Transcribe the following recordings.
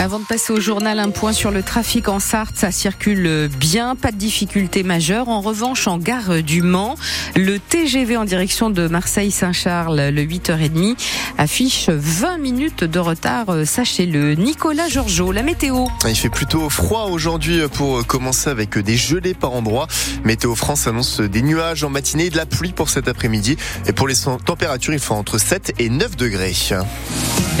Avant de passer au journal, un point sur le trafic en Sarthe. Ça circule bien, pas de difficultés majeures. En revanche, en gare du Mans, le TGV en direction de Marseille-Saint-Charles, le 8h30, affiche 20 minutes de retard. Sachez-le. Nicolas Georgeot, la météo. Il fait plutôt froid aujourd'hui pour commencer avec des gelées par endroits. Météo France annonce des nuages en matinée et de la pluie pour cet après-midi. Et pour les températures, il faut entre 7 et 9 degrés.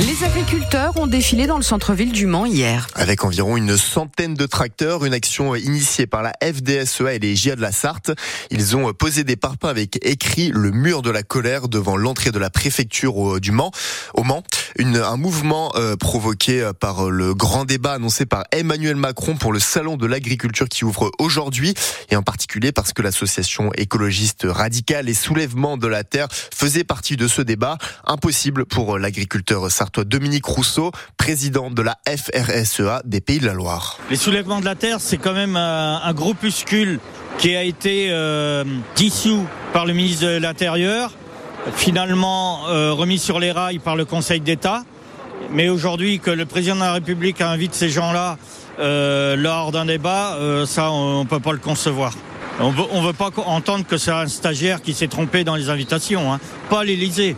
Les agriculteurs ont défilé dans le centre-ville du Mans hier. Avec environ une centaine de tracteurs, une action initiée par la FDSEA et les GIA de la Sarthe. Ils ont posé des parpaings avec écrit le mur de la colère devant l'entrée de la préfecture du Mans, au Mans. Une, un mouvement euh, provoqué par le grand débat annoncé par Emmanuel Macron pour le salon de l'agriculture qui ouvre aujourd'hui et en particulier parce que l'association écologiste radicale et soulèvement de la terre faisait partie de ce débat. Impossible pour l'agriculteur sartois Dominique Rousseau, président de la FRSEA des Pays de la Loire. Les soulèvements de la terre, c'est quand même un, groupuscule qui a été euh, dissous par le ministre de l'Intérieur, finalement euh, remis sur les rails par le Conseil d'État. Mais aujourd'hui, que le président de la République invite ces gens-là euh, lors d'un débat, ça, on ne peut pas le concevoir. On ne veut pas entendre que c'est un stagiaire qui s'est trompé dans les invitations, hein. pas l'Élysée.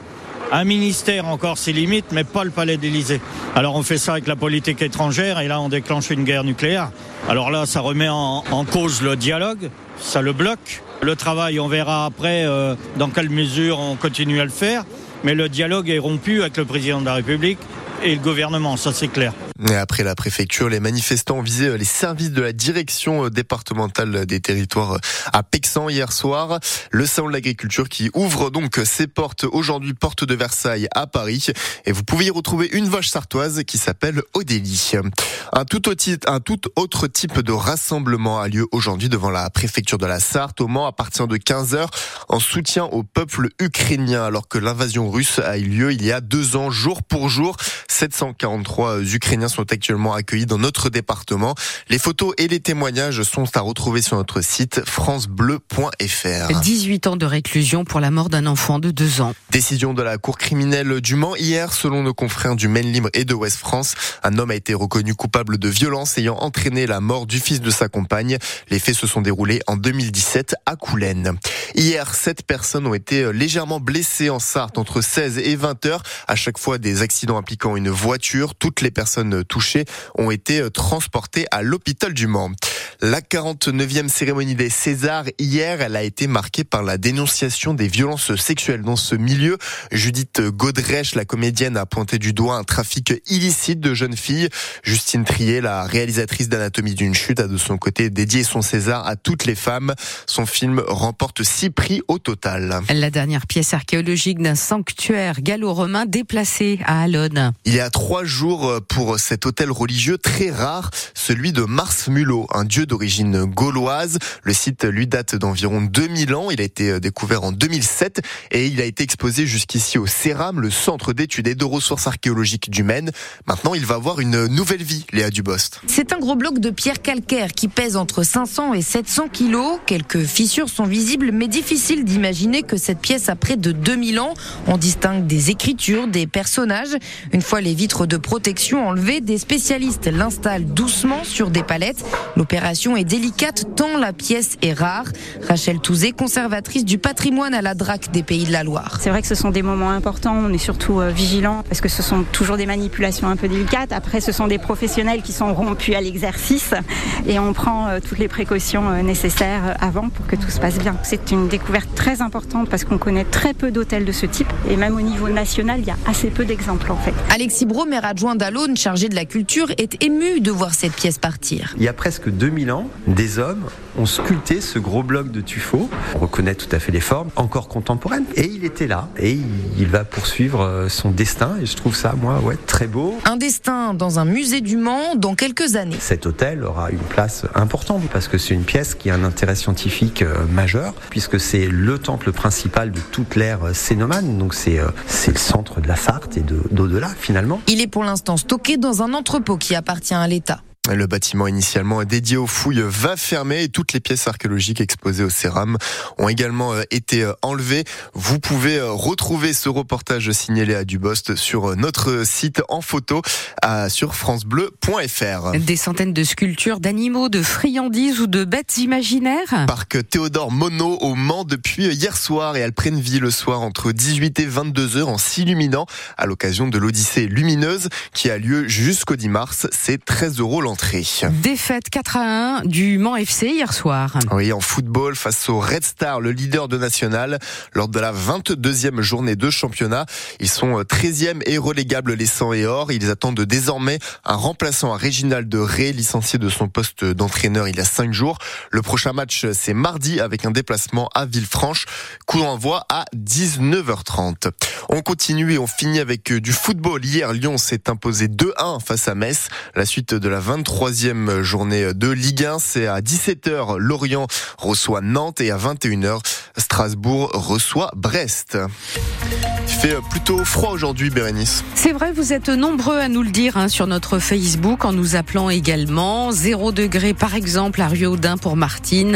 Un ministère encore ses limites, mais pas le palais d'Élysée. Alors on fait ça avec la politique étrangère et là on déclenche une guerre nucléaire. Alors là ça remet en, cause le dialogue, ça le bloque. Le travail, on verra après euh, dans quelle mesure on continue à le faire. Mais le dialogue est rompu avec le président de la République et le gouvernement, ça c'est clair. Et après la préfecture, les manifestants ont visé les services de la direction départementale des territoires à Pexan hier soir. Le salon de l'agriculture qui ouvre donc ses portes aujourd'hui, porte de Versailles à Paris. Et vous pouvez y retrouver une vache sartoise qui s'appelle Odélie. Un tout, autre, un tout autre type de rassemblement a lieu aujourd'hui devant la préfecture de la Sarthe au Mans à partir de 15h en soutien au peuple ukrainien alors que l'invasion russe a eu lieu il y a deux ans jour pour jour. 743 Ukrainiens sont actuellement accueillis dans notre département. Les photos et les témoignages sont à retrouver sur notre site francebleu.fr. 18 ans de réclusion pour la mort d'un enfant de 2 ans. Décision de la Cour criminelle du Mans hier, selon nos confrères du Maine Libre et de Ouest France. Un homme a été reconnu coupable de violence ayant entraîné la mort du fils de sa compagne. Les faits se sont déroulés en 2017 à Coulennes. Hier, sept personnes ont été légèrement blessées en Sarthe entre 16 et 20 heures. À chaque fois, des accidents impliquant une voiture. Toutes les personnes touchées ont été transportées à l'hôpital du Mans. La 49e cérémonie des Césars, hier, elle a été marquée par la dénonciation des violences sexuelles dans ce milieu. Judith Godrèche, la comédienne, a pointé du doigt un trafic illicite de jeunes filles. Justine Trier, la réalisatrice d'Anatomie d'une chute, a de son côté dédié son César à toutes les femmes. Son film remporte six prix au total. La dernière pièce archéologique d'un sanctuaire gallo-romain déplacé à Alonne. Il y a trois jours pour cet hôtel religieux très rare, celui de Mars Mulot, un dieu d'origine gauloise. Le site lui date d'environ 2000 ans. Il a été découvert en 2007 et il a été exposé jusqu'ici au CERAM, le centre d'études et de ressources archéologiques du Maine. Maintenant, il va avoir une nouvelle vie, Léa Dubost. C'est un gros bloc de pierre calcaire qui pèse entre 500 et 700 kilos. Quelques fissures sont visibles, mais difficile d'imaginer que cette pièce a près de 2000 ans. On distingue des écritures, des personnages. Une fois les vitres de protection enlevées, des spécialistes l'installent doucement sur des palettes. L'opération est délicate tant la pièce est rare. Rachel Touzé, conservatrice du patrimoine à la DRAC des Pays de la Loire. C'est vrai que ce sont des moments importants, on est surtout euh, vigilants parce que ce sont toujours des manipulations un peu délicates. Après, ce sont des professionnels qui sont rompus à l'exercice et on prend euh, toutes les précautions euh, nécessaires avant pour que tout se passe bien. C'est une découverte très importante parce qu'on connaît très peu d'hôtels de ce type et même au niveau national, il y a assez peu d'exemples en fait. Alexis Bro, maire adjoint d'Alone, chargé de la culture, est ému de voir cette pièce partir. Il y a presque 2000 ans, des hommes ont sculpté ce gros bloc de tuffeau. On reconnaît tout à fait les formes, encore contemporaines. Et il était là. Et il va poursuivre son destin. Et je trouve ça, moi, ouais, très beau. Un destin dans un musée du Mans dans quelques années. Cet hôtel aura une place importante parce que c'est une pièce qui a un intérêt scientifique majeur, puisque c'est le temple principal de toute l'ère cénomane. Donc c'est c'est le centre de la Sarthe et d'au-delà, finalement. Il est pour l'instant stocké dans un entrepôt qui appartient à l'État. Le bâtiment initialement dédié aux fouilles va fermer et toutes les pièces archéologiques exposées au Céram ont également euh, été euh, enlevées. Vous pouvez euh, retrouver ce reportage signé Léa Dubost sur notre site en photo sur francebleu.fr. Des centaines de sculptures d'animaux, de friandises ou de bêtes imaginaires. Parc Théodore Monod au Mans depuis hier soir et elle prenne vie le soir entre 18 et 22 heures en s'illuminant à l'occasion de l'Odyssée lumineuse qui a lieu jusqu'au 10 mars. C'est 13 euros l'entrée. Défaite 4 à 1 du Mans FC hier soir. Oui, en football face au Red Star, le leader de national, lors de la 22e journée de championnat. Ils sont 13e et relégables les 100 et or. Ils attendent désormais un remplaçant à Réginald de Ré, licencié de son poste d'entraîneur il y a 5 jours. Le prochain match, c'est mardi avec un déplacement à Villefranche. Coup d'envoi à 19h30. On continue et on finit avec euh, du football. Hier, Lyon s'est imposé 2-1 face à Metz. La suite de la 23e journée de Ligue 1, c'est à 17h, Lorient reçoit Nantes et à 21h, Strasbourg reçoit Brest. Il fait plutôt froid aujourd'hui, Bérénice. C'est vrai, vous êtes nombreux à nous le dire hein, sur notre Facebook en nous appelant également. 0 degré par exemple à Riaudin pour Martine.